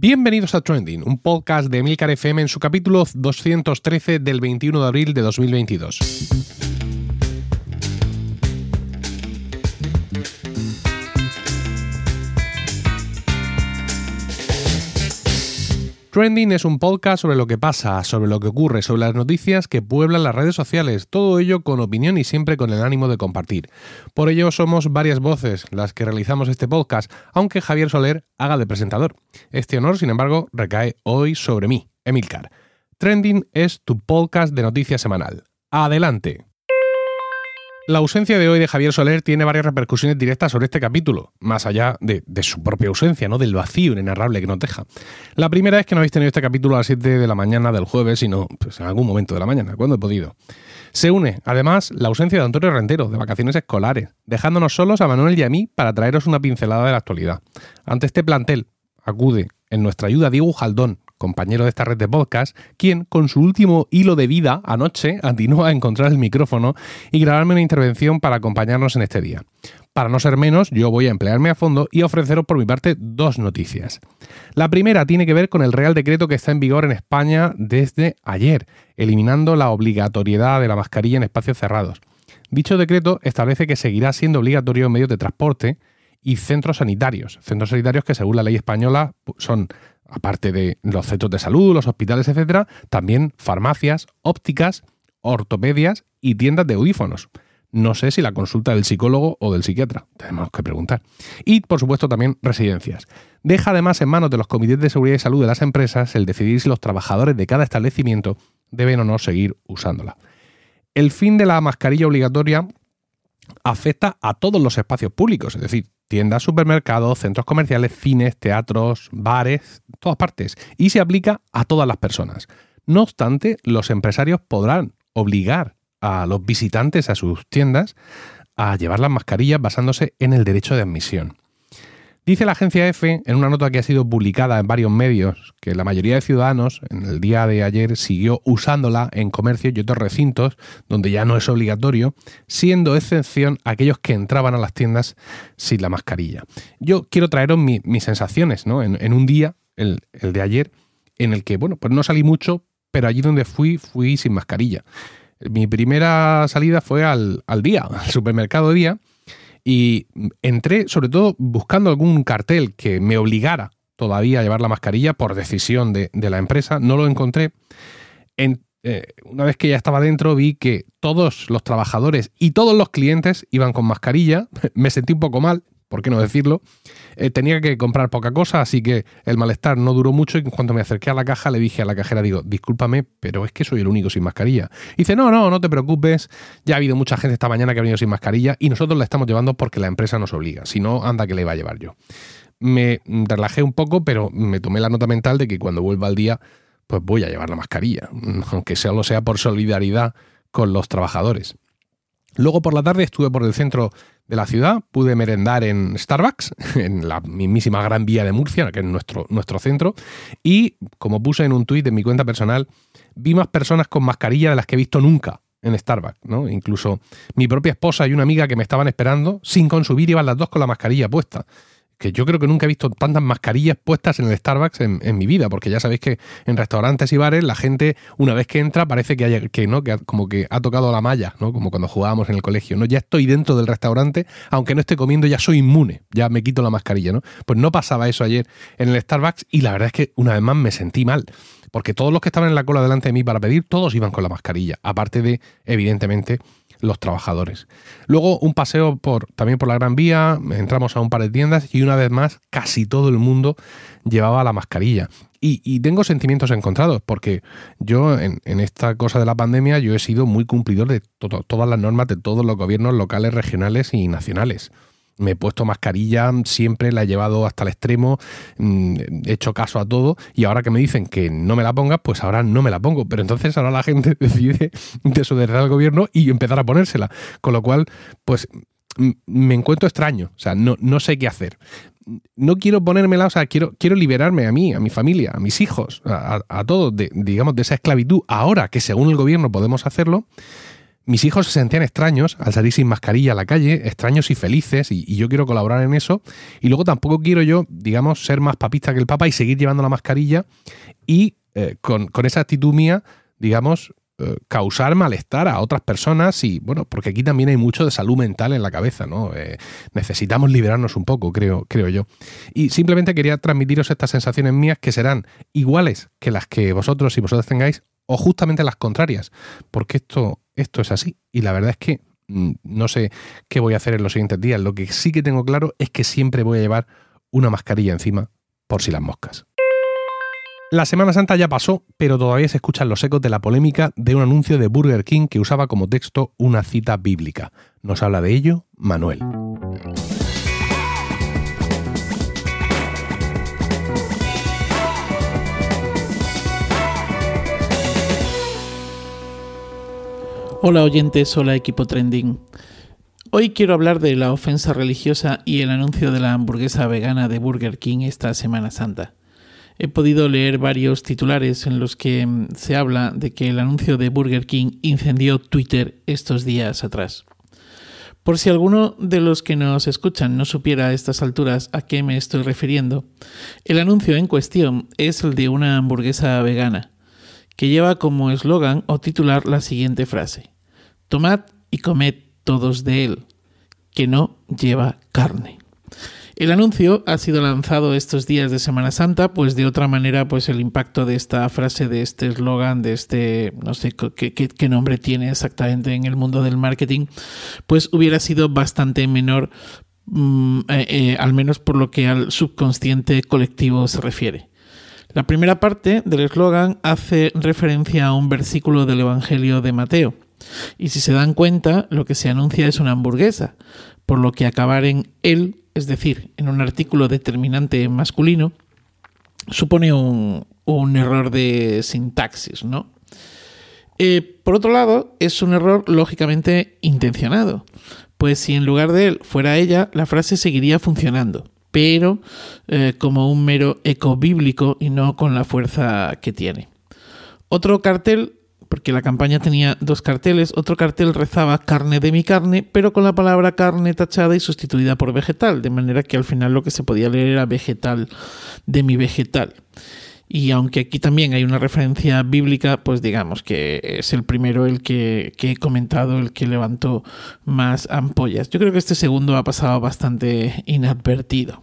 Bienvenidos a Trending, un podcast de Emilcar FM en su capítulo 213 del 21 de abril de 2022. Trending es un podcast sobre lo que pasa, sobre lo que ocurre, sobre las noticias que pueblan las redes sociales, todo ello con opinión y siempre con el ánimo de compartir. Por ello somos varias voces las que realizamos este podcast, aunque Javier Soler haga de presentador. Este honor, sin embargo, recae hoy sobre mí, Emilcar. Trending es tu podcast de noticias semanal. Adelante. La ausencia de hoy de Javier Soler tiene varias repercusiones directas sobre este capítulo, más allá de, su propia ausencia, ¿no? Del vacío inenarrable que nos deja. La primera es que no habéis tenido este capítulo a las 7 de la mañana del jueves, sino pues, en algún momento de la mañana, cuando he podido. Se une, además, la ausencia de Antonio Rentero, de vacaciones escolares, dejándonos solos a Manuel y a mí para traeros una pincelada de la actualidad. Ante este plantel, acude en nuestra ayuda Diego Jaldón, compañero de esta red de podcast, quien, con su último hilo de vida anoche, atinó a encontrar el micrófono y grabarme una intervención para acompañarnos en este día. Para no ser menos, yo voy a emplearme a fondo y ofreceros por mi parte dos noticias. La primera tiene que ver con el Real Decreto que está en vigor en España desde ayer, eliminando la obligatoriedad de la mascarilla en espacios cerrados. Dicho decreto establece que seguirá siendo obligatorio en medios de transporte y centros sanitarios. Centros sanitarios que según la ley española son aparte de los centros de salud, los hospitales, etcétera, también farmacias, ópticas, ortopedias y tiendas de audífonos. No sé si la consulta del psicólogo o del psiquiatra, tenemos que preguntar. Y, por supuesto, también residencias. Deja además en manos de los comités de seguridad y salud de las empresas el decidir si los trabajadores de cada establecimiento deben o no seguir usándola. El fin de la mascarilla obligatoria afecta a todos los espacios públicos, es decir, tiendas, supermercados, centros comerciales, cines, teatros, bares, todas partes, y se aplica a todas las personas. No obstante, los empresarios podrán obligar a los visitantes a sus tiendas a llevar las mascarillas basándose en el derecho de admisión. Dice la agencia EFE, en una nota que ha sido publicada en varios medios, que la mayoría de ciudadanos en el día de ayer siguió usándola en comercios y otros recintos donde ya no es obligatorio, siendo excepción aquellos que entraban a las tiendas sin la mascarilla. Yo quiero traeros mis sensaciones ¿no? en, un día, el, de ayer, en el que, bueno, pues no salí mucho, pero allí donde fui, fui sin mascarilla. Mi primera salida fue al, al día, al supermercado día, y entré sobre todo buscando algún cartel que me obligara todavía a llevar la mascarilla por decisión de, la empresa. No lo encontré. Eh, una vez que ya estaba dentro vi que todos los trabajadores y todos los clientes iban con mascarilla. Me sentí un poco mal, ¿por qué no decirlo? Eh, tenía que comprar poca cosa, así que el malestar no duró mucho y en cuanto me acerqué a la caja le dije a la cajera, digo, discúlpame, pero es que soy el único sin mascarilla. Y dice, no, no, no te preocupes, ya ha habido mucha gente esta mañana que ha venido sin mascarilla y nosotros la estamos llevando porque la empresa nos obliga, si no, anda que le iba a llevar yo. Me relajé un poco, pero me tomé la nota mental de que cuando vuelva al día, pues voy a llevar la mascarilla, aunque solo sea por solidaridad con los trabajadores. Luego por la tarde estuve por el centro de la ciudad, pude merendar en Starbucks, en la mismísima Gran Vía de Murcia, que es nuestro, nuestro centro, y como puse en un tuit en mi cuenta personal, vi más personas con mascarilla de las que he visto nunca en Starbucks, ¿no? Incluso mi propia esposa y una amiga que me estaban esperando, sin consumir, iban las dos con la mascarilla puesta que yo creo que nunca he visto tantas mascarillas puestas en el Starbucks en, mi vida, porque ya sabéis que en restaurantes y bares la gente una vez que entra parece que haya, que no, que como que ha tocado la malla, ¿no? Como cuando jugábamos en el colegio, ¿no? Ya estoy dentro del restaurante, aunque no esté comiendo, ya soy inmune, ya me quito la mascarilla, ¿no? Pues no pasaba eso ayer en el Starbucks y la verdad es que una vez más me sentí mal porque todos los que estaban en la cola delante de mí para pedir, todos iban con la mascarilla, aparte de, evidentemente, los trabajadores. Luego un paseo por, también por la Gran Vía, entramos a un par de tiendas y una vez más casi todo el mundo llevaba la mascarilla. Y, tengo sentimientos encontrados, porque yo en, esta cosa de la pandemia yo he sido muy cumplidor de todas las normas de todos los gobiernos locales, regionales y nacionales me he puesto mascarilla, siempre la he llevado hasta el extremo, mm, he hecho caso a todo y ahora que me dicen que no me la ponga, pues ahora no me la pongo. Pero entonces ahora la gente decide desobedecer al gobierno y empezar a ponérsela. Con lo cual, pues me encuentro extraño, o sea, no, no sé qué hacer. No quiero ponérmela, o sea, quiero, quiero liberarme a mí, a mi familia, a mis hijos, a, todos, de, digamos, de esa esclavitud. Ahora que según el gobierno podemos hacerlo, mis hijos se sentían extraños al salir sin mascarilla a la calle, extraños y felices, y, yo quiero colaborar en eso. Y luego tampoco quiero yo, digamos, ser más papista que el Papa y seguir llevando la mascarilla y eh, con, esa actitud mía, digamos, eh, causar malestar a otras personas y, bueno, porque aquí también hay mucho de salud mental en la cabeza, ¿no? Eh, necesitamos liberarnos un poco, creo, creo yo. Y simplemente quería transmitiros estas sensaciones mías que serán iguales que las que vosotros y vosotros tengáis o justamente las contrarias, porque esto, esto es así. Y la verdad es que mm, no sé qué voy a hacer en los siguientes días. Lo que sí que tengo claro es que siempre voy a llevar una mascarilla encima por si las moscas. La Semana Santa ya pasó, pero todavía se escuchan los ecos de la polémica de un anuncio de Burger King que usaba como texto una cita bíblica. Nos habla de ello Manuel. Hola oyentes, hola equipo trending. Hoy quiero hablar de la ofensa religiosa y el anuncio de la hamburguesa vegana de Burger King esta Semana Santa. He podido leer varios titulares en los que mm, se habla de que el anuncio de Burger King incendió Twitter estos días atrás. Por si alguno de los que nos escuchan no supiera a estas alturas a qué me estoy refiriendo, el anuncio en cuestión es el de una hamburguesa vegana que lleva como eslogan o titular la siguiente frase. Tomad y comed todos de él, que no lleva carne. El anuncio ha sido lanzado estos días de Semana Santa, pues de otra manera, pues el impacto de esta frase, de este eslogan, de este, no sé qué, nombre tiene exactamente en el mundo del marketing, pues hubiera sido bastante menor, mm, eh, eh, al menos por lo que al subconsciente colectivo se refiere. La primera parte del eslogan hace referencia a un versículo del Evangelio de Mateo. Y si se dan cuenta, lo que se anuncia es una hamburguesa, por lo que acabar en él, es decir, en un artículo determinante masculino, supone un, error de sintaxis, ¿no? Eh, por otro lado, es un error lógicamente intencionado, pues si en lugar de él fuera ella, la frase seguiría funcionando pero eh, como un mero eco bíblico y no con la fuerza que tiene. Otro cartel, porque la campaña tenía dos carteles, otro cartel rezaba carne de mi carne, pero con la palabra carne tachada y sustituida por vegetal, de manera que al final lo que se podía leer era vegetal de mi vegetal. Y aunque aquí también hay una referencia bíblica, pues digamos que es el primero el que, que, he comentado, el que levantó más ampollas. Yo creo que este segundo ha pasado bastante inadvertido.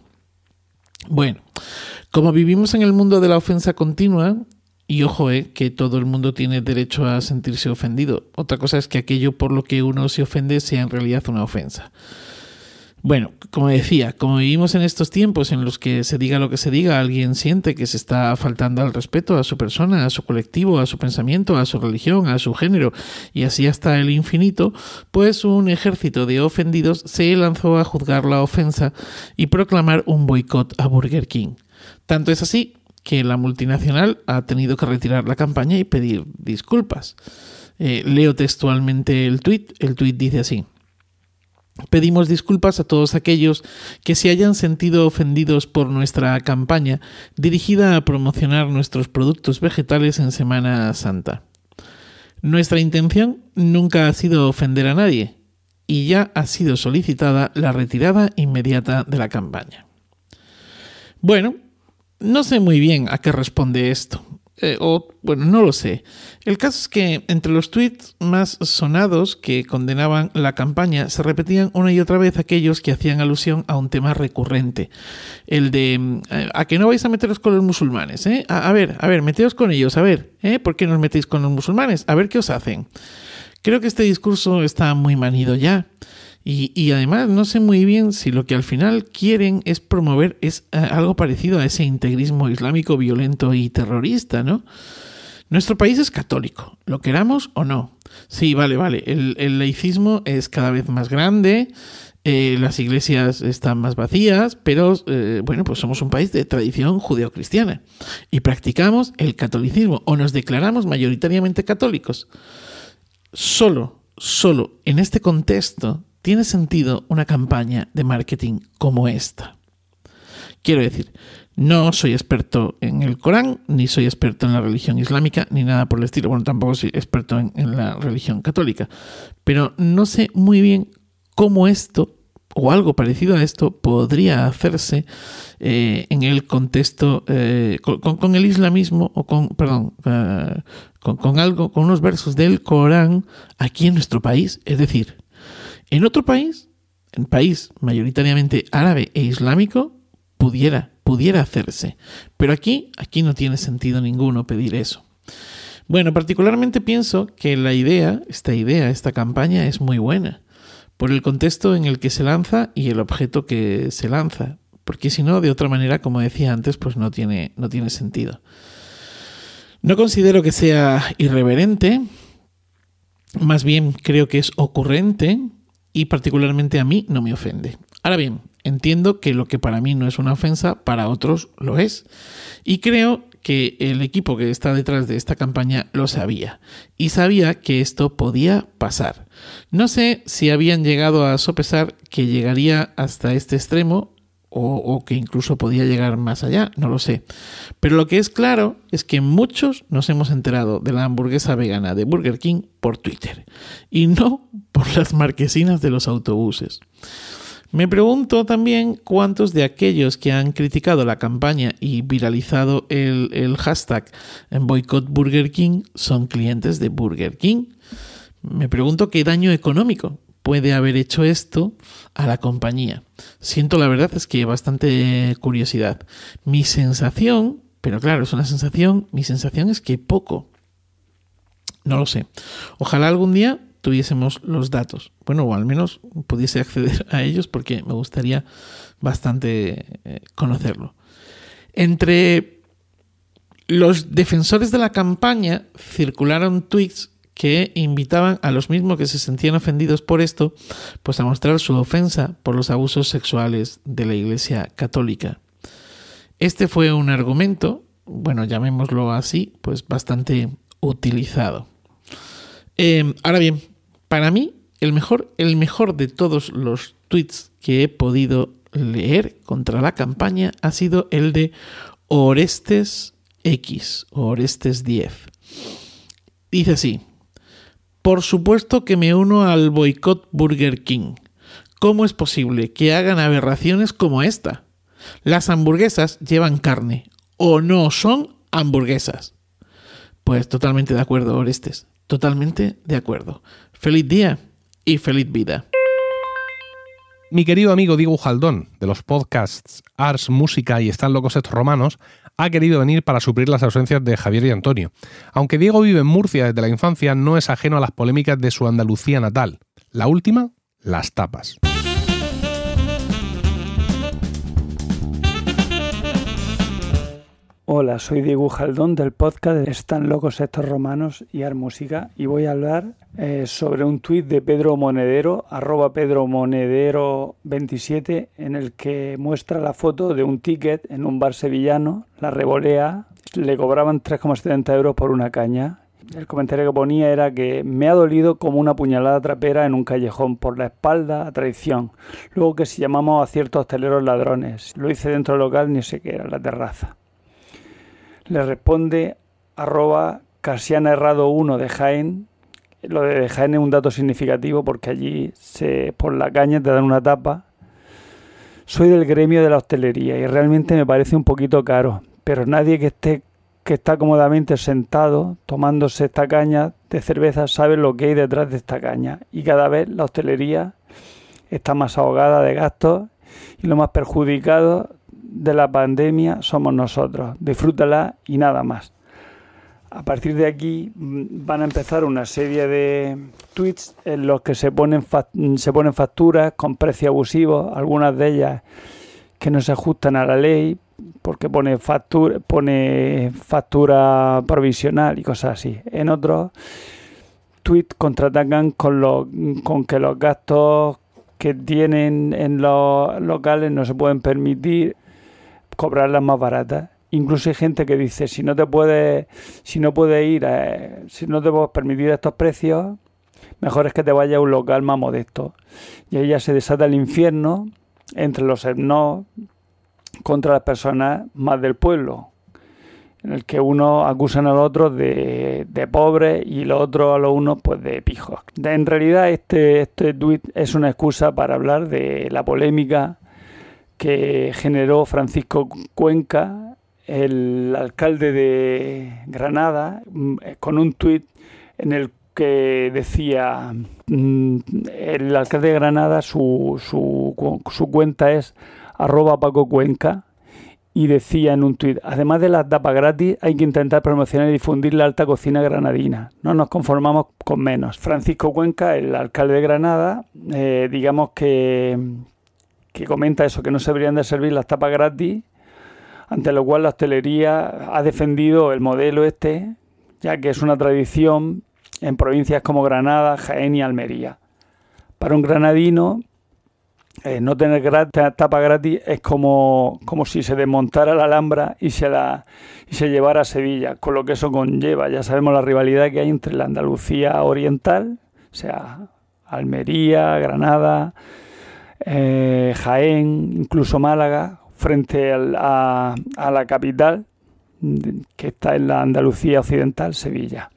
Bueno, como vivimos en el mundo de la ofensa continua, y ojo, eh, que todo el mundo tiene derecho a sentirse ofendido. Otra cosa es que aquello por lo que uno se ofende sea en realidad una ofensa. Bueno, como decía, como vivimos en estos tiempos en los que se diga lo que se diga, alguien siente que se está faltando al respeto a su persona, a su colectivo, a su pensamiento, a su religión, a su género y así hasta el infinito, pues un ejército de ofendidos se lanzó a juzgar la ofensa y proclamar un boicot a Burger King. Tanto es así que la multinacional ha tenido que retirar la campaña y pedir disculpas. Eh, leo textualmente el tuit. El tuit dice así. Pedimos disculpas a todos aquellos que se hayan sentido ofendidos por nuestra campaña dirigida a promocionar nuestros productos vegetales en Semana Santa. Nuestra intención nunca ha sido ofender a nadie y ya ha sido solicitada la retirada inmediata de la campaña. Bueno, no sé muy bien a qué responde esto. Eh, o, bueno, no lo sé. El caso es que entre los tweets más sonados que condenaban la campaña se repetían una y otra vez aquellos que hacían alusión a un tema recurrente. El de eh, a que no vais a meteros con los musulmanes, ¿eh? A, ver, a ver, meteos con ellos, a ver, ¿eh? ¿Por qué no os metéis con los musulmanes? A ver qué os hacen. Creo que este discurso está muy manido ya. Y, además no sé muy bien si lo que al final quieren es promover es eh, algo parecido a ese integrismo islámico violento y terrorista, ¿no? Nuestro país es católico, lo queramos o no. Sí, vale, vale. El, laicismo es cada vez más grande, eh, las iglesias están más vacías, pero eh, bueno, pues somos un país de tradición judeocristiana y practicamos el catolicismo o nos declaramos mayoritariamente católicos. Solo, solo en este contexto tiene sentido una campaña de marketing como esta. Quiero decir, No soy experto en el Corán, ni soy experto en la religión islámica, ni nada por el estilo. Bueno, tampoco soy experto en, la religión católica. Pero no sé muy bien cómo esto o algo parecido a esto podría hacerse eh, en el contexto eh, con, el islamismo o con perdón eh, con, algo con unos versos del Corán aquí en nuestro país es decir en otro país en país mayoritariamente árabe e islámico pudiera pudiera hacerse pero aquí aquí no tiene sentido ninguno pedir eso bueno particularmente pienso que la idea esta idea esta campaña es muy buena por el contexto en el que se lanza y el objeto que se lanza, porque si no, de otra manera, como decía antes, pues no tiene, no tiene sentido. No considero que sea irreverente, más bien creo que es ocurrente y particularmente a mí no me ofende. Ahora bien, entiendo que lo que para mí no es una ofensa, para otros lo es. Y creo que el equipo que está detrás de esta campaña lo sabía y sabía que esto podía pasar. No sé si habían llegado a sopesar que llegaría hasta este extremo o, que incluso podía llegar más allá, no lo sé. Pero lo que es claro es que muchos nos hemos enterado de la hamburguesa vegana de Burger King por Twitter y no por las marquesinas de los autobuses. Me pregunto también cuántos de aquellos que han criticado la campaña y viralizado el, hashtag en boycott Burger King son clientes de Burger King. Me pregunto qué daño económico puede haber hecho esto a la compañía. Siento la verdad es que bastante curiosidad. Mi sensación, pero claro, es una sensación, mi sensación es que poco. No lo sé. Ojalá algún día tuviésemos los datos. Bueno, o al menos pudiese acceder a ellos porque me gustaría bastante eh, conocerlo. Entre los defensores de la campaña circularon tweets que invitaban a los mismos que se sentían ofendidos por esto, pues a mostrar su ofensa por los abusos sexuales de la Iglesia Católica. Este fue un argumento, bueno, llamémoslo así, pues bastante utilizado. Eh, ahora bien, para mí, el mejor, el mejor de todos los tweets que he podido leer contra la campaña ha sido el de Orestes X, Orestes 10. Dice así, por supuesto que me uno al boicot Burger King. ¿Cómo es posible que hagan aberraciones como esta? Las hamburguesas llevan carne o no son hamburguesas. Pues totalmente de acuerdo, Orestes. Totalmente de acuerdo. Feliz día y feliz vida. Mi querido amigo Diego Jaldón, de los podcasts Ars, Música y Están locos estos romanos, ha querido venir para suplir las ausencias de Javier y Antonio. Aunque Diego vive en Murcia desde la infancia, no es ajeno a las polémicas de su Andalucía natal. La última, las tapas. Hola, soy Diego Jaldón del podcast Están locos estos romanos y Ar Música y voy a hablar eh, sobre un tuit de Pedro Monedero, arroba Pedro Monedero 27, en el que muestra la foto de un ticket en un bar sevillano, la revolea, le cobraban 3,70 euros por una caña. El comentario que ponía era que me ha dolido como una puñalada trapera en un callejón por la espalda a traición. Luego que si llamamos a ciertos hosteleros ladrones. Lo hice dentro del local ni sé qué era, la terraza le responde arroba Casiana Errado 1 de Jaén. Lo de Jaén es un dato significativo porque allí se, por la caña te dan una tapa. Soy del gremio de la hostelería y realmente me parece un poquito caro, pero nadie que esté que está cómodamente sentado tomándose esta caña de cerveza sabe lo que hay detrás de esta caña y cada vez la hostelería está más ahogada de gastos y lo más perjudicado de la pandemia somos nosotros. Disfrútala y nada más. A partir de aquí mm, van a empezar una serie de tweets en los que se ponen, se ponen facturas con precios abusivos, algunas de ellas que no se ajustan a la ley, porque pone factura, pone factura provisional y cosas así. En otros tweets contraatacan con, lo, con que los gastos que tienen en los locales no se pueden permitir cobrarlas más baratas. Incluso hay gente que dice, si no te puedes, si no puedes ir, si no te puedes permitir estos precios, mejor es que te vayas a un local más modesto. Y ahí ya se desata el infierno entre los etnos contra las personas más del pueblo, en el que unos acusan a los otros de, de pobres y los otros a los unos pues de pijos. En realidad este, este tuit es una excusa para hablar de la polémica que generó Francisco Cuenca, el alcalde de Granada, mm, con un tuit en el que decía mm, el alcalde de Granada su, su, su cuenta es arroba Paco Cuenca y decía en un tuit, además de las tapas gratis, hay que intentar promocionar y difundir la alta cocina granadina. No nos conformamos con menos. Francisco Cuenca, el alcalde de Granada, eh, digamos que, que comenta eso, que no se deberían de servir las tapas gratis, ante lo cual la hostelería ha defendido el modelo este, ya que es una tradición en provincias como Granada, Jaén y Almería. Para un granadino, eh, no tener tapa gratis es como, como si se desmontara la Alhambra y se, la, y se llevara a Sevilla, con lo que eso conlleva. Ya sabemos la rivalidad que hay entre la Andalucía oriental, o sea, Almería, Granada, eh, Jaén, incluso Málaga, frente a, la capital, que está en la Andalucía occidental, Sevilla.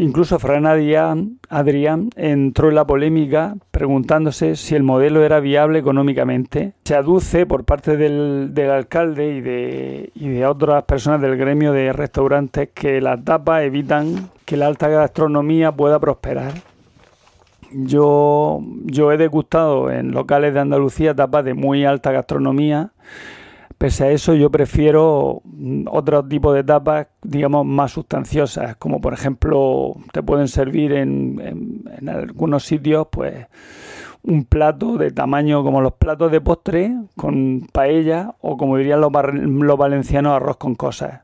Incluso Fran Adrián, entró en la polémica preguntándose si el modelo era viable económicamente. Se aduce por parte del, alcalde y de, y de otras personas del gremio de restaurantes que las tapas evitan que la alta gastronomía pueda prosperar. Yo, yo he degustado en locales de Andalucía tapas de muy alta gastronomía. Pese a eso, yo prefiero mm, otro tipo de tapas, digamos, más sustanciosas, como por ejemplo, te pueden servir en, en, algunos sitios, pues, un plato de tamaño como los platos de postre, con paella, o como dirían los, los valencianos, arroz con cosas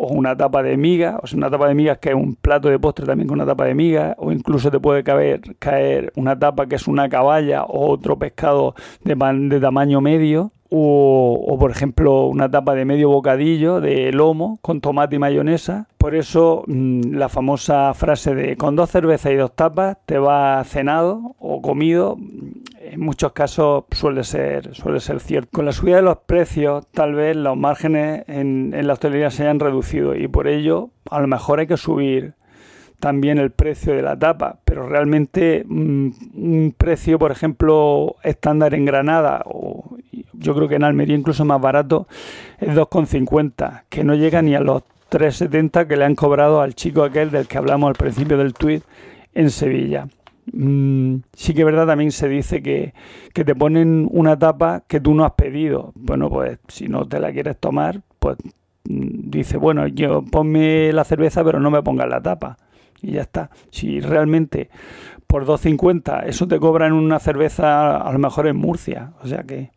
o una tapa de migas, o sea, una tapa de migas que es un plato de postre también con una tapa de migas, o incluso te puede caer, caer una tapa que es una caballa o otro pescado de, de tamaño medio, o, por ejemplo una tapa de medio bocadillo de lomo con tomate y mayonesa. Por eso mm, la famosa frase de con dos cervezas y dos tapas te va cenado o comido, mm, en muchos casos suele ser, suele ser cierto. Con la subida de los precios tal vez los márgenes en, en la hostelería se hayan reducido y por ello a lo mejor hay que subir también el precio de la tapa, pero realmente mm, un precio, por ejemplo, estándar en Granada o yo creo que en Almería incluso más barato, es 2,50, que no llega ni a los 3,70 que le han cobrado al chico aquel del que hablamos al principio del tuit en Sevilla. Mm, sí que es verdad, también se dice que, que, te ponen una tapa que tú no has pedido. Bueno, pues si no te la quieres tomar, pues mm, dice, bueno, yo ponme la cerveza pero no me pongas la tapa. Y ya está. Si realmente por 2.50 eso te cobran una cerveza a lo mejor en Murcia. O sea que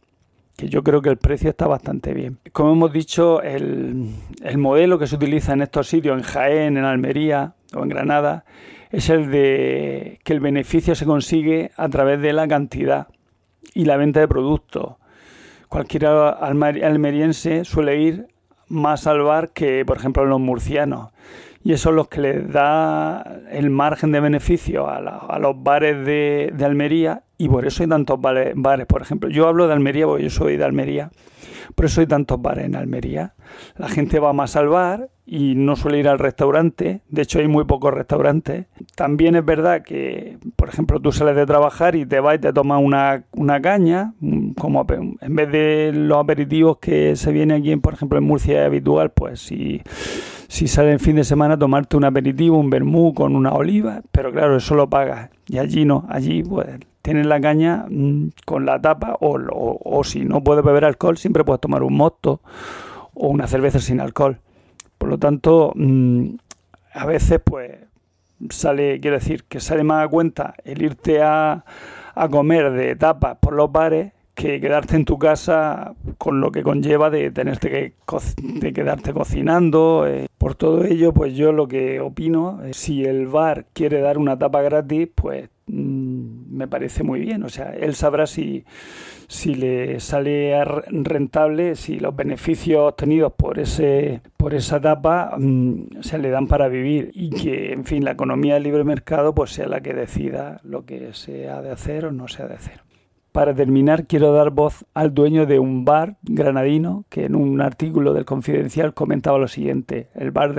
yo creo que el precio está bastante bien. Como hemos dicho, el, modelo que se utiliza en estos sitios, en Jaén, en Almería o en Granada, es el de que el beneficio se consigue a través de la cantidad y la venta de productos. Cualquier almeriense suele ir más al bar que, por ejemplo, los murcianos. Y eso es lo que les da el margen de beneficio a, los bares de Almería y por eso hay tantos bares, por ejemplo. Yo hablo de Almería porque yo soy de Almería, por eso hay tantos bares en Almería. La gente va más al bar y no suele ir al restaurante, de hecho hay muy pocos restaurantes. También es verdad que, por ejemplo, tú sales de trabajar y te vas y te tomas una, una caña, como en vez de los aperitivos que se viene aquí, por ejemplo, en Murcia es habitual, pues si si sale el fin de semana tomarte un aperitivo, un vermú con una oliva, pero claro, eso lo pagas. Y allí no, allí pues tienes la caña mm, con la tapa o, o, si no puedes beber alcohol, siempre puedes tomar un mosto o una cerveza sin alcohol. Por lo tanto, mm, a veces pues sale, quiero decir, que sale más a cuenta el irte a, a comer de tapas por los bares que quedarte en tu casa con lo que conlleva de tenerte que de quedarte cocinando. Eh. Por todo ello, pues yo lo que opino, es, si el bar quiere dar una tapa gratis, pues mm, me parece muy bien. O sea, él sabrá si, si le sale rentable, si los beneficios obtenidos por ese por esa tapa mm, se le dan para vivir y que, en fin, la economía del libre mercado pues sea la que decida lo que se ha de hacer o no se ha de hacer. Para terminar, quiero dar voz al dueño de un bar granadino que en un artículo del Confidencial comentaba lo siguiente. El, bar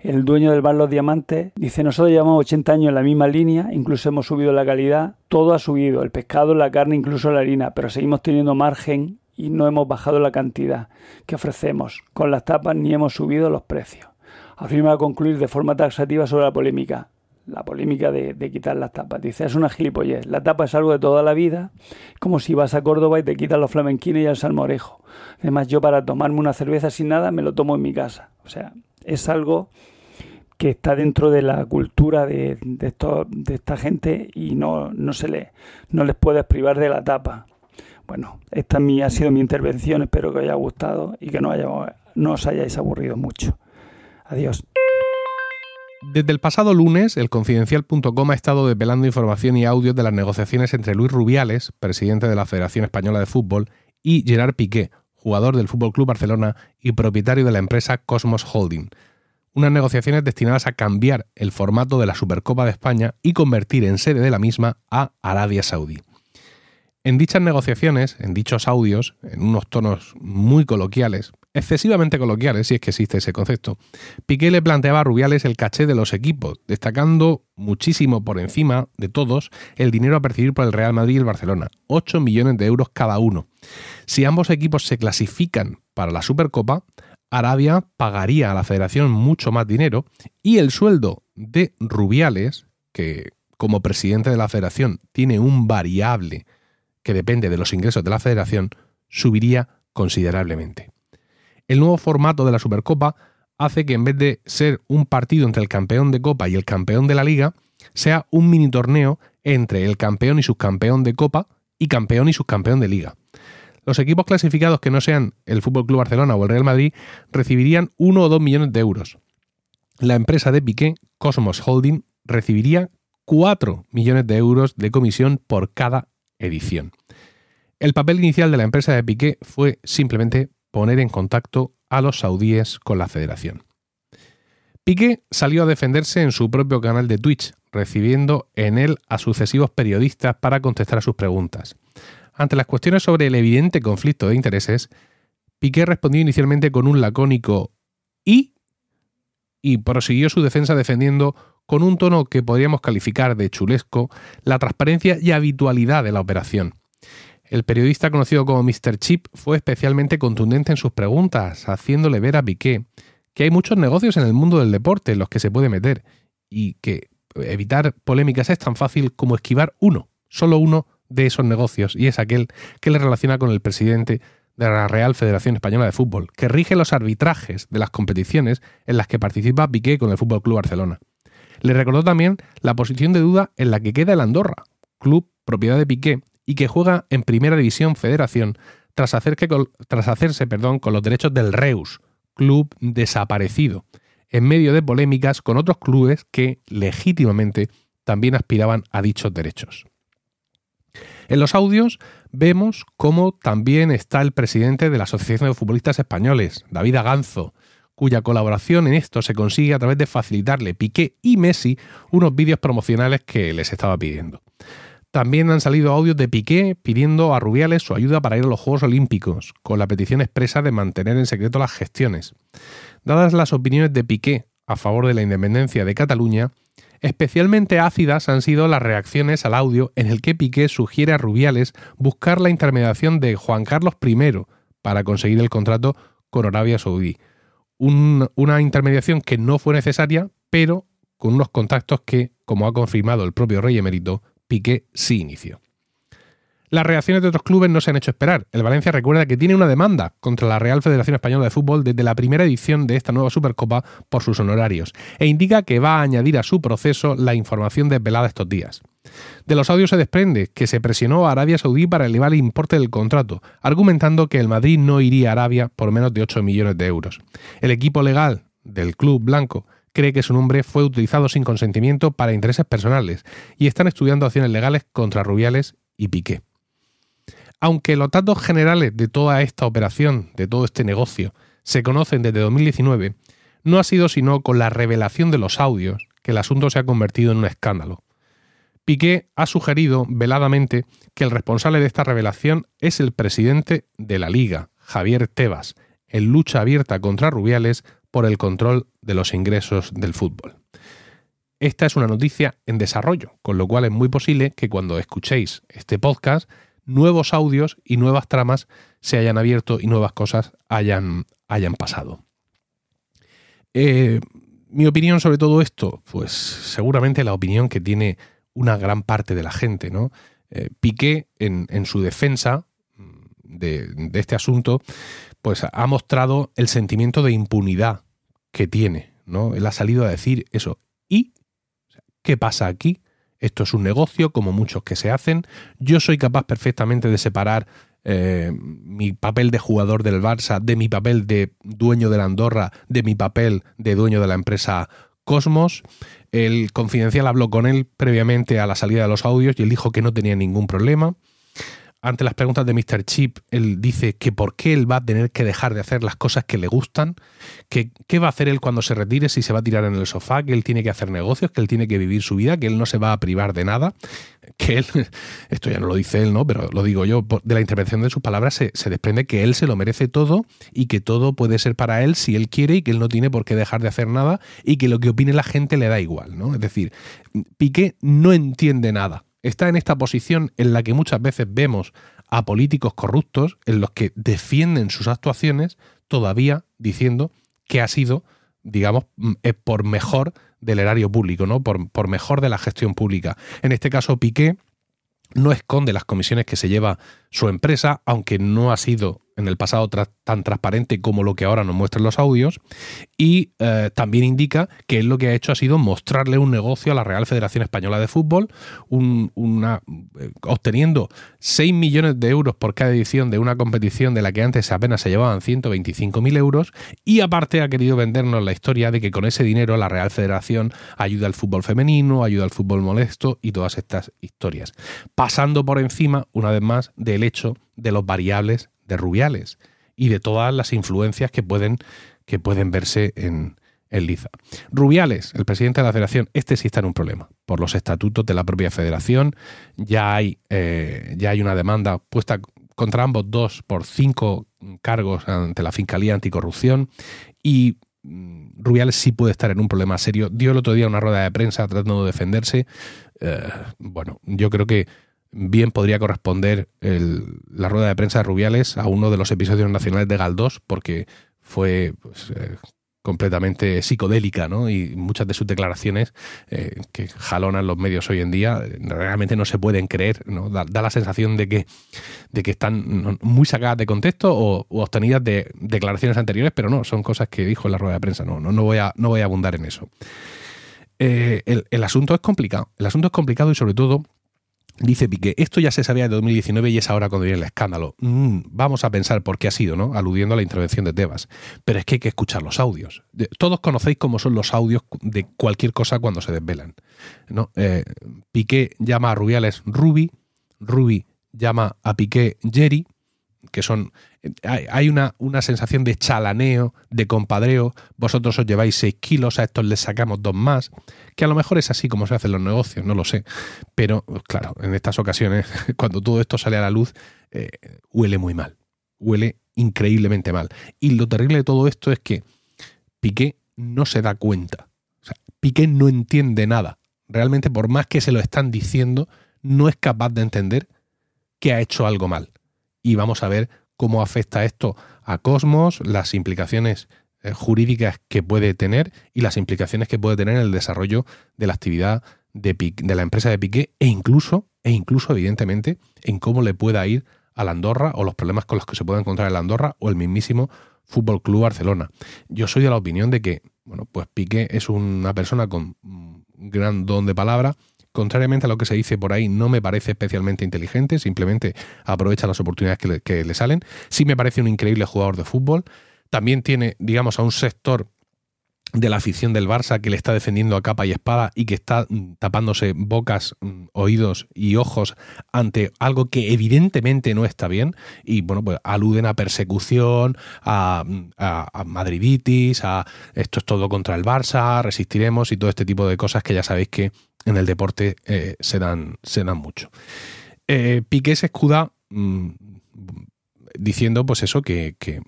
el dueño del bar Los Diamantes dice, nosotros llevamos 80 años en la misma línea, incluso hemos subido la calidad, todo ha subido, el pescado, la carne, incluso la harina, pero seguimos teniendo margen y no hemos bajado la cantidad que ofrecemos. Con las tapas ni hemos subido los precios. Afirma a concluir de forma taxativa sobre la polémica la polémica de, quitar las tapas. Dice, es una gilipollez. La tapa es algo de toda la vida, como si vas a Córdoba y te quitas los flamenquines y el salmorejo. Además, yo para tomarme una cerveza sin nada me lo tomo en mi casa. O sea, es algo que está dentro de la cultura de, de, esta gente y no, no, se le, no les puedes privar de la tapa. Bueno, esta mi, ha sido mi intervención, espero que os haya gustado y que no, no os hayáis aburrido mucho. Adiós. Desde el pasado lunes, el confidencial.com ha estado desvelando información y audios de las negociaciones entre Luis Rubiales, presidente de la Federación Española de Fútbol, y Gerard Piqué, jugador del Fútbol Club Barcelona y propietario de la empresa Cosmos Holding. Unas negociaciones destinadas a cambiar el formato de la Supercopa de España y convertir en sede de la misma a Arabia Saudí. En dichas negociaciones, en dichos audios, en unos tonos muy coloquiales, excesivamente coloquiales, si es que existe ese concepto, Piqué le planteaba a Rubiales el caché de los equipos, destacando muchísimo por encima de todos el dinero a percibir por el Real Madrid y el Barcelona, 8 millones de euros cada uno. Si ambos equipos se clasifican para la Supercopa, Arabia pagaría a la federación mucho más dinero y el sueldo de Rubiales, que como presidente de la federación tiene un variable que depende de los ingresos de la federación, subiría considerablemente. El nuevo formato de la Supercopa hace que en vez de ser un partido entre el campeón de Copa y el campeón de la Liga, sea un mini torneo entre el campeón y subcampeón de Copa y campeón y subcampeón de Liga. Los equipos clasificados que no sean el Fútbol Club Barcelona o el Real Madrid recibirían 1 o 2 millones de euros. La empresa de Piqué, Cosmos Holding, recibiría 4 millones de euros de comisión por cada edición. El papel inicial de la empresa de Piqué fue simplemente poner en contacto a los saudíes con la federación. Piqué salió a defenderse en su propio canal de Twitch, recibiendo en él a sucesivos periodistas para contestar a sus preguntas. Ante las cuestiones sobre el evidente conflicto de intereses, Piqué respondió inicialmente con un lacónico ¿y? y prosiguió su defensa defendiendo con un tono que podríamos calificar de chulesco la transparencia y habitualidad de la operación. El periodista conocido como Mr. Chip fue especialmente contundente en sus preguntas, haciéndole ver a Piqué que hay muchos negocios en el mundo del deporte en los que se puede meter y que evitar polémicas es tan fácil como esquivar uno, solo uno de esos negocios, y es aquel que le relaciona con el presidente de la Real Federación Española de Fútbol, que rige los arbitrajes de las competiciones en las que participa Piqué con el Fútbol Club Barcelona. Le recordó también la posición de duda en la que queda el Andorra, club propiedad de Piqué, y que juega en Primera División Federación tras, tras hacerse perdón, con los derechos del Reus, club desaparecido, en medio de polémicas con otros clubes que legítimamente también aspiraban a dichos derechos. En los audios vemos cómo también está el presidente de la Asociación de Futbolistas Españoles, David Aganzo, cuya colaboración en esto se consigue a través de facilitarle Piqué y Messi unos vídeos promocionales que les estaba pidiendo. También han salido audios de Piqué pidiendo a Rubiales su ayuda para ir a los Juegos Olímpicos, con la petición expresa de mantener en secreto las gestiones. Dadas las opiniones de Piqué a favor de la independencia de Cataluña, especialmente ácidas han sido las reacciones al audio en el que Piqué sugiere a Rubiales buscar la intermediación de Juan Carlos I para conseguir el contrato con Arabia Saudí. una intermediación que no fue necesaria, pero con unos contactos que, como ha confirmado el propio rey emérito, Piqué sí inició. Las reacciones de otros clubes no se han hecho esperar. El Valencia recuerda que tiene una demanda contra la Real Federación Española de Fútbol desde la primera edición de esta nueva Supercopa por sus honorarios e indica que va a añadir a su proceso la información desvelada estos días. De los audios se desprende que se presionó a Arabia Saudí para elevar el importe del contrato, argumentando que el Madrid no iría a Arabia por menos de 8 millones de euros. El equipo legal del club blanco cree que su nombre fue utilizado sin consentimiento para intereses personales y están estudiando acciones legales contra Rubiales y Piqué. Aunque los datos generales de toda esta operación, de todo este negocio, se conocen desde 2019, no ha sido sino con la revelación de los audios que el asunto se ha convertido en un escándalo. Piqué ha sugerido veladamente que el responsable de esta revelación es el presidente de la liga, Javier Tebas, en lucha abierta contra Rubiales por el control de los ingresos del fútbol. Esta es una noticia en desarrollo, con lo cual es muy posible que cuando escuchéis este podcast, nuevos audios y nuevas tramas se hayan abierto y nuevas cosas hayan, hayan pasado. Eh, mi opinión sobre todo esto, pues seguramente la opinión que tiene una gran parte de la gente, ¿no? Eh, Piqué, en, su defensa de, de, este asunto, pues ha mostrado el sentimiento de impunidad que tiene, ¿no? Él ha salido a decir eso. ¿Y qué pasa aquí? Esto es un negocio, como muchos que se hacen. Yo soy capaz perfectamente de separar eh, mi papel de jugador del Barça de mi papel de dueño de la Andorra, de mi papel de dueño de la empresa Cosmos. El confidencial habló con él previamente a la salida de los audios y él dijo que no tenía ningún problema ante las preguntas de Mr. Chip, él dice que por qué él va a tener que dejar de hacer las cosas que le gustan, que qué va a hacer él cuando se retire, si se va a tirar en el sofá, que él tiene que hacer negocios, que él tiene que vivir su vida, que él no se va a privar de nada, que él, esto ya no lo dice él, ¿no? Pero lo digo yo, de la intervención de sus palabras se, se desprende que él se lo merece todo y que todo puede ser para él si él quiere y que él no tiene por qué dejar de hacer nada y que lo que opine la gente le da igual, ¿no? Es decir, Piqué no entiende nada está en esta posición en la que muchas veces vemos a políticos corruptos en los que defienden sus actuaciones todavía diciendo que ha sido, digamos, mm, por mejor del erario público, ¿no? Por, por mejor de la gestión pública. En este caso, Piqué no esconde las comisiones que se lleva su empresa, aunque no ha sido en el pasado tan transparente como lo que ahora nos muestran los audios, y eh, también indica que él lo que ha hecho ha sido mostrarle un negocio a la Real Federación Española de Fútbol, eh, obteniendo 6 millones de euros por cada edición de una competición de la que antes apenas se llevaban 125.000 euros, y aparte ha querido vendernos la historia de que con ese dinero la Real Federación ayuda al fútbol femenino, ayuda al fútbol molesto y todas estas historias, pasando por encima, una vez más, del hecho de los variables de Rubiales y de todas las influencias que pueden, que pueden verse en, en Liza. Rubiales, el presidente de la federación, este sí está en un problema. Por los estatutos de la propia federación, ya hay, eh, ya hay una demanda puesta contra ambos dos por cinco cargos ante la Fiscalía Anticorrupción y mm, Rubiales sí puede estar en un problema serio. Dio el otro día una rueda de prensa tratando de defenderse. Eh, bueno, yo creo que bien podría corresponder la rueda de prensa de Rubiales a uno de los episodios nacionales de Galdós, porque fue pues, eh, completamente psicodélica, ¿no? Y muchas de sus declaraciones eh, que jalonan los medios hoy en día realmente no se pueden creer, ¿no? Da, la sensación de que, de que están muy sacadas de contexto o, obtenidas de declaraciones anteriores, pero no, son cosas que dijo en la rueda de prensa. No, no, no, voy, a, no voy a abundar en eso. Eh, el, el asunto es complicado. El asunto es complicado y sobre todo Dice Piqué, esto ya se sabía de 2019 y es ahora cuando viene el escándalo. Mm, vamos a pensar por qué ha sido, ¿no? Aludiendo a la intervención de Tebas. Pero es que hay que escuchar los audios. Todos conocéis cómo son los audios de cualquier cosa cuando se desvelan. ¿no? Eh, Piqué llama a Rubiales Ruby, Ruby llama a Piqué Jerry, que son hay una, una, sensación de chalaneo, de compadreo, vosotros os lleváis 6 kilos, a estos les sacamos dos más, que a lo mejor es así como se hacen los negocios, no lo sé, pero claro, en estas ocasiones, cuando todo esto sale a la luz, eh, huele muy mal, huele increíblemente mal. Y lo terrible de todo esto es que Piqué no se da cuenta, Piqué no entiende nada, realmente por más que se lo están diciendo, no es capaz de entender que ha hecho algo mal. Y vamos a ver cómo afecta esto a Cosmos, las implicaciones eh, jurídicas que puede tener y las implicaciones que puede tener en el desarrollo de la actividad de, la empresa de Piqué e incluso, e incluso evidentemente en cómo le pueda ir a la Andorra o los problemas con los que se puede encontrar en la Andorra o el mismísimo Fútbol Club Barcelona. Yo soy de la opinión de que, bueno, pues Piqué es una persona con gran don de palabra contrariamente a lo que se dice por ahí, no me parece especialmente inteligente, simplemente aprovecha las oportunidades que le, salen. Sí me parece un increíble jugador de fútbol. También tiene, digamos, a un sector de la afición del Barça que le está defendiendo a capa y espada y que está mm, tapándose bocas, mm, oídos y ojos ante algo que evidentemente no está bien y bueno, pues aluden a persecución, a, mm, madriditis, a esto es todo contra el Barça, resistiremos y todo este tipo de cosas que ya sabéis que en el deporte eh, se, dan, se dan mucho. Eh, Piqué se escuda diciendo pues eso, que, que,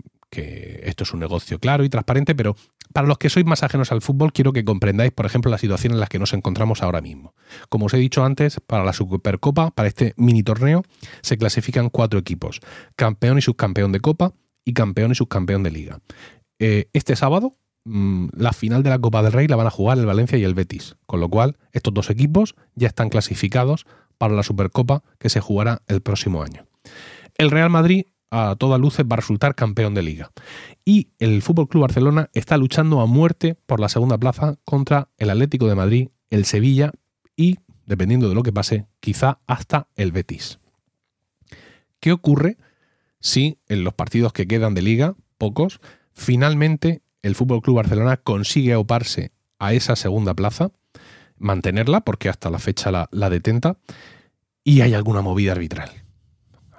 esto es un negocio claro y transparente, pero para los que sois más ajenos al fútbol, quiero que comprendáis, por ejemplo, la situación en la que nos encontramos ahora mismo. Como os he dicho antes, para la Supercopa, para este mini torneo, se clasifican cuatro equipos: campeón y subcampeón de Copa y campeón y subcampeón de Liga. Eh, este sábado, mm, la final de la Copa del Rey la van a jugar el Valencia y el Betis, con lo cual estos dos equipos ya están clasificados para la Supercopa que se jugará el próximo año. El Real Madrid a todas luces va a resultar campeón de liga. Y el Fútbol Club Barcelona está luchando a muerte por la segunda plaza contra el Atlético de Madrid, el Sevilla y, dependiendo de lo que pase, quizá hasta el Betis. ¿Qué ocurre si en los partidos que quedan de liga, pocos, finalmente el Fútbol Club Barcelona consigue oparse a esa segunda plaza, mantenerla porque hasta la fecha la detenta y hay alguna movida arbitral?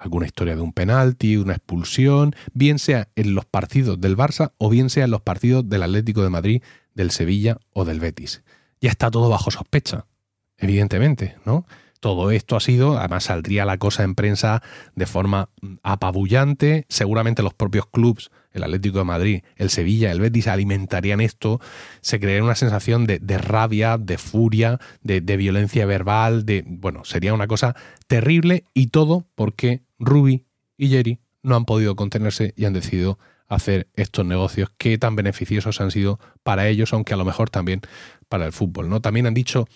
Alguna historia de un penalti, una expulsión, bien sea en los partidos del Barça o bien sea en los partidos del Atlético de Madrid, del Sevilla o del Betis. Ya está todo bajo sospecha, evidentemente, ¿no? Todo esto ha sido, además saldría la cosa en prensa de forma apabullante, seguramente los propios clubes, el Atlético de Madrid, el Sevilla, el Betis alimentarían esto, se crearía una sensación de, rabia, de furia, de, de, violencia verbal, de, bueno, sería una cosa terrible y todo porque Ruby y Jerry no han podido contenerse y han decidido hacer estos negocios que tan beneficiosos han sido para ellos, aunque a lo mejor también para el fútbol. ¿no? También han dicho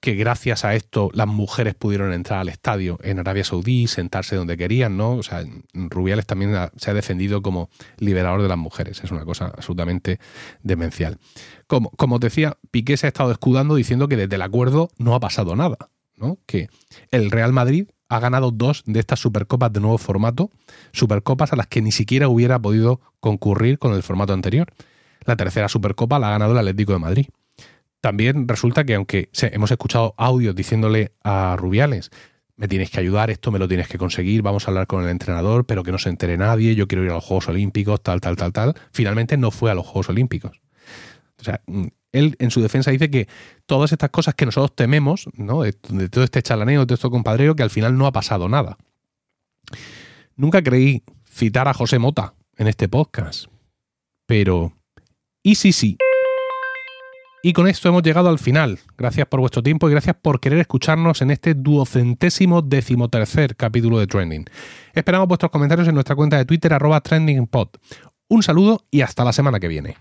que gracias a esto las mujeres pudieron entrar al estadio en Arabia Saudí, sentarse donde querían, ¿no? O sea, Rubiales también se ha defendido como liberador de las mujeres. Es una cosa absolutamente demencial. Como, como os decía, Piqué se ha estado escudando diciendo que desde el acuerdo no ha pasado nada. ¿no? Que el Real Madrid ha ganado dos de estas Supercopas de nuevo formato, Supercopas a las que ni siquiera hubiera podido concurrir con el formato anterior. La tercera Supercopa la ha ganado el Atlético de Madrid. También resulta que aunque hemos escuchado audios diciéndole a Rubiales, me tienes que ayudar, esto me lo tienes que conseguir, vamos a hablar con el entrenador, pero que no se entere nadie, yo quiero ir a los Juegos Olímpicos, tal, tal, tal, tal, finalmente no fue a los Juegos Olímpicos. O sea, mm, él en su defensa dice que todas estas cosas que nosotros tememos, ¿no? de, todo este chalaneo, de todo este compadreo, que al final no ha pasado nada. Nunca creí citar a José Mota en este podcast, pero ¿y sí sí? Y con esto hemos llegado al final. Gracias por vuestro tiempo y gracias por querer escucharnos en este duocentésimo decimotercer capítulo de Trending. Esperamos vuestros comentarios en nuestra cuenta de Twitter arroba trendingpod. Un saludo y hasta la semana que viene.